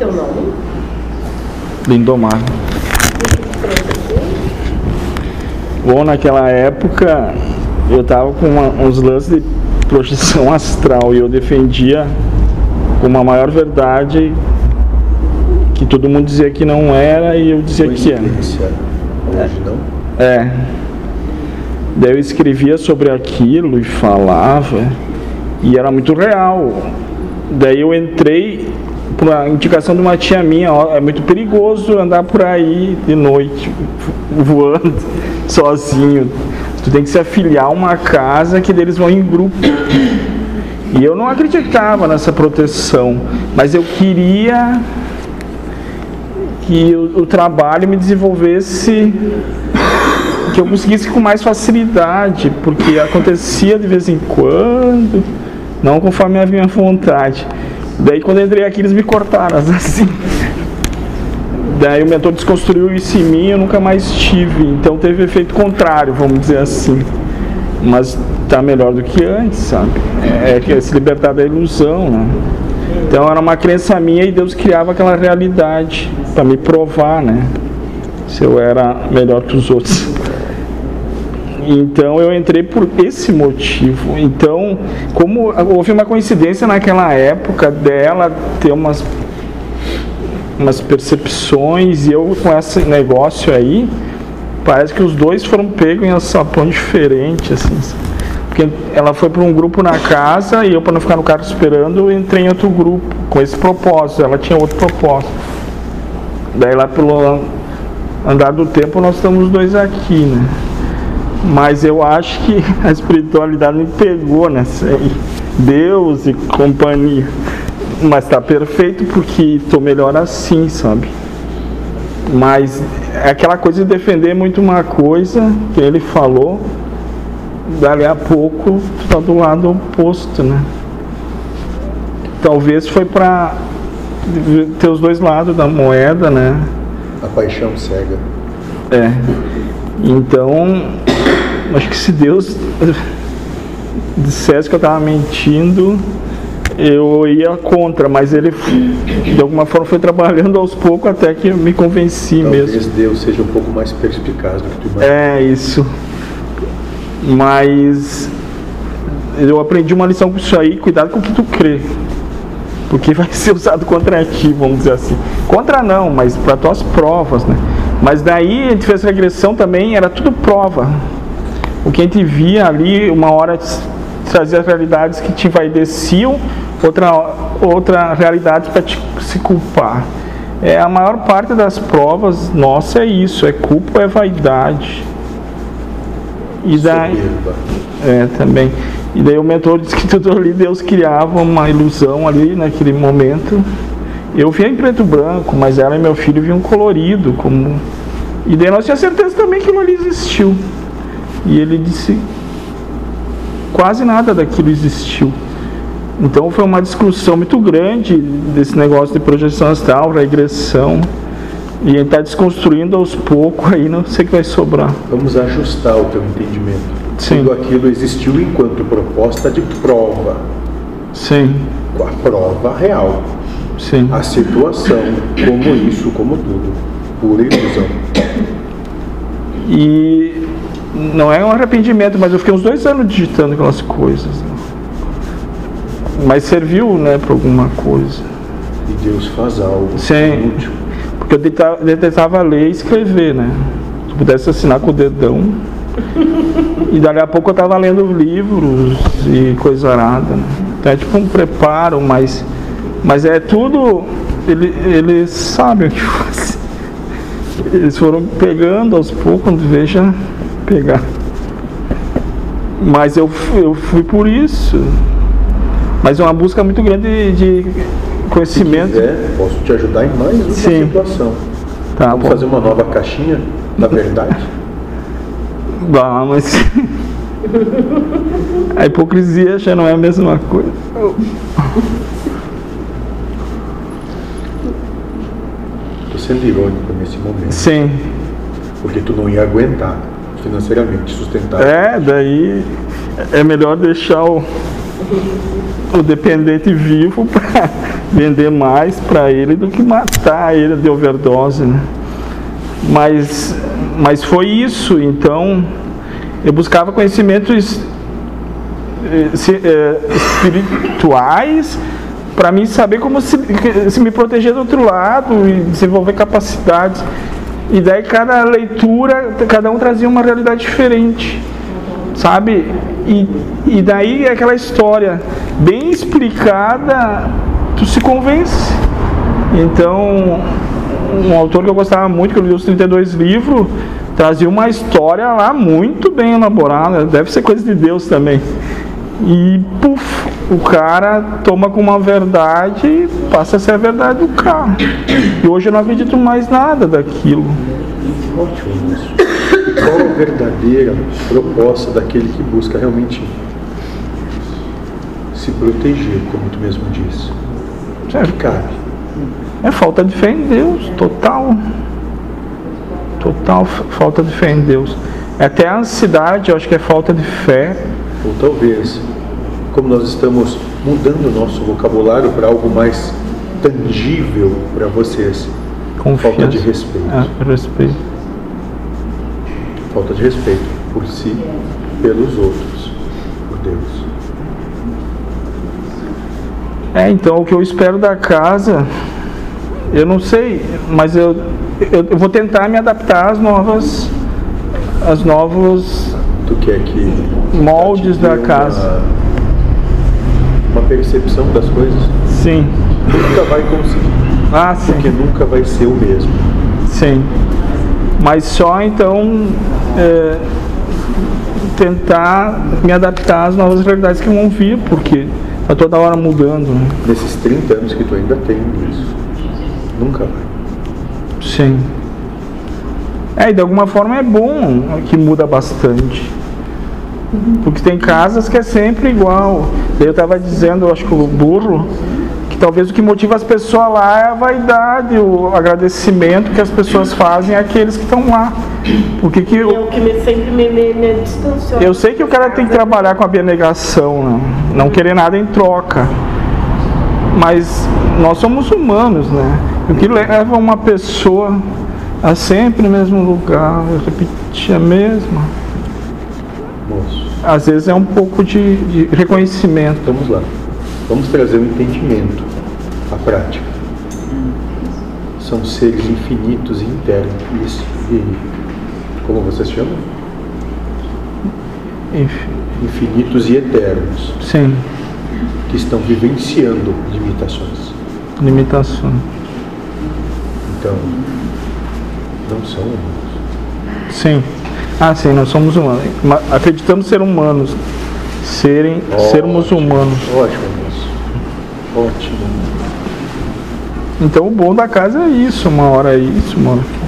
teu nome? Lindomar. Bom, naquela época eu tava com uma, uns lances de projeção astral e eu defendia com uma maior verdade que todo mundo dizia que não era e eu dizia que era. Hoje não? É. Daí eu escrevia sobre aquilo e falava e era muito real. Daí eu entrei por uma indicação de uma tia minha, ó, é muito perigoso andar por aí de noite voando sozinho. Tu tem que se afiliar a uma casa que eles vão em grupo. E eu não acreditava nessa proteção, mas eu queria que o, o trabalho me desenvolvesse que eu conseguisse com mais facilidade, porque acontecia de vez em quando, não conforme a minha vontade. Daí quando eu entrei aqui eles me cortaram, assim. Daí o mentor desconstruiu isso em mim, eu nunca mais tive. Então teve efeito contrário, vamos dizer assim. Mas tá melhor do que antes, sabe? É é se libertar da ilusão, né? Então era uma crença minha e Deus criava aquela realidade para me provar, né? Se eu era melhor que os outros. Então eu entrei por esse motivo. Então, como houve uma coincidência naquela época dela ter umas umas percepções e eu com esse negócio aí, parece que os dois foram pegos em sapão diferente, assim. Porque ela foi para um grupo na casa e eu, para não ficar no carro esperando, entrei em outro grupo com esse propósito. Ela tinha outro propósito. Daí lá pelo andar do tempo nós estamos os dois aqui, né? Mas eu acho que a espiritualidade me pegou nessa aí. Deus e companhia. Mas tá perfeito porque tô melhor assim, sabe? Mas é aquela coisa de defender muito uma coisa que ele falou, dali a pouco tu tá do lado oposto, né? Talvez foi para ter os dois lados da moeda, né? A paixão cega. É. Então, acho que se Deus dissesse que eu estava mentindo, eu ia contra, mas ele de alguma forma foi trabalhando aos poucos até que eu me convenci Talvez mesmo. Deus seja um pouco mais perspicaz do que tu imagina. É isso. Mas eu aprendi uma lição com isso aí, cuidado com o que tu crê. Porque vai ser usado contra ti, vamos dizer assim. Contra não, mas para tuas provas, né? Mas daí a gente fez regressão também, era tudo prova. O que a gente via ali, uma hora trazia realidades que te envaideciam, outra, outra realidade para te se culpar. É, a maior parte das provas nossa é isso, é culpa, é vaidade. E daí, é, também. E daí o mentor disse que tudo ali Deus criava uma ilusão ali naquele momento. Eu via em preto e branco, mas ela e meu filho viam colorido, como. E daí nós tínhamos certeza também que aquilo ali existiu. E ele disse quase nada daquilo existiu. Então foi uma discussão muito grande desse negócio de projeção astral, regressão. E gente está desconstruindo aos poucos aí, não sei o que vai sobrar. Vamos ajustar o teu entendimento. Sim. Tudo aquilo existiu enquanto proposta de prova. Sim, A prova real. sim. A situação, como isso, como tudo. Pura ilusão. E não é um arrependimento, mas eu fiquei uns dois anos digitando aquelas coisas. né? Mas serviu, né, para alguma coisa. E Deus faz algo Sim. útil. Porque eu detestava ler e escrever, né? Se pudesse assinar com o dedão. E dali a pouco eu tava lendo livros e coisa arada. Né? Então é tipo um preparo, mas, mas é tudo. Ele, eles sabem o que fazer. Eles foram pegando aos poucos, quando veja pegar. Mas eu, eu fui por isso. Mas é uma busca muito grande de Se conhecimento. quiser, posso te ajudar em mais uma Sim. situação. Tá Vamos fazer uma nova caixinha da verdade? Bah, mas. A hipocrisia já não é a mesma coisa. Tô sendo irônico nesse momento. Sim. Porque tu não ia aguentar financeiramente sustentar. É, daí é melhor deixar o, o dependente vivo para vender mais para ele do que matar ele de overdose, né? Mas, mas foi isso, então eu buscava conhecimentos eh, eh, espirituais para mim saber como se, se me proteger do outro lado e desenvolver capacidades. E daí cada leitura, cada um trazia uma realidade diferente, sabe? E, e daí aquela história bem explicada, tu se convence. Então, um autor que eu gostava muito, que eu li os 32 livros, trazia uma história lá muito bem elaborada, deve ser coisa de Deus também. E puf, o cara toma como uma verdade e passa a ser a verdade do cara. E hoje eu não acredito mais nada daquilo. Ótimo isso. Qual a verdadeira proposta daquele que busca realmente se proteger, como tu mesmo disse? Certo. Que cabe? É falta de fé em Deus, total. Total falta de fé em Deus. Até a ansiedade, eu acho que é falta de fé. Ou talvez, como nós estamos mudando o nosso vocabulário para algo mais tangível para vocês, Confiança. falta de respeito. É, respeito. Falta de respeito por si, pelos outros, por Deus. É, então o que eu espero da casa, eu não sei, mas eu, eu, eu vou tentar me adaptar às novas, às novos Tu quer que moldes da casa. Uma percepção das coisas. Sim. Nunca vai conseguir, Ah, porque sim. nunca vai ser o mesmo. Sim. Mas só então é, tentar me adaptar às novas realidades que vão vir, porque tá toda hora mudando. Né? Nesses 30 anos que tu ainda tem isso, nunca vai. Sim. É, e de alguma forma é bom que muda bastante. Porque tem casas que é sempre igual. Eu estava dizendo, eu acho que o burro, que talvez o que motiva as pessoas lá é a vaidade, o agradecimento que as pessoas fazem àqueles que estão lá. Porque que E é eu, o que me, sempre me, me, me distanciou. eu sei que o cara tem que trabalhar com a abnegação, né? não querer nada em troca. Mas nós somos humanos, né? O que leva uma pessoa a sempre no mesmo lugar, repetir a mesma, Moço, às vezes é um pouco de, de reconhecimento. vamos lá. Vamos trazer o entendimento à prática. São seres infinitos e internos. Isso. E como vocês chamam? Enfim, Infinitos e eternos, sim, que estão vivenciando limitações. limitação. Então, não são humanos. Sim. Ah, sim, nós somos humanos. Ma- Acreditamos ser humanos. Serem, sermos Ótimo, humanos. Ótimo, moço. Ótimo. Então o bom da casa é isso, uma hora é isso, hora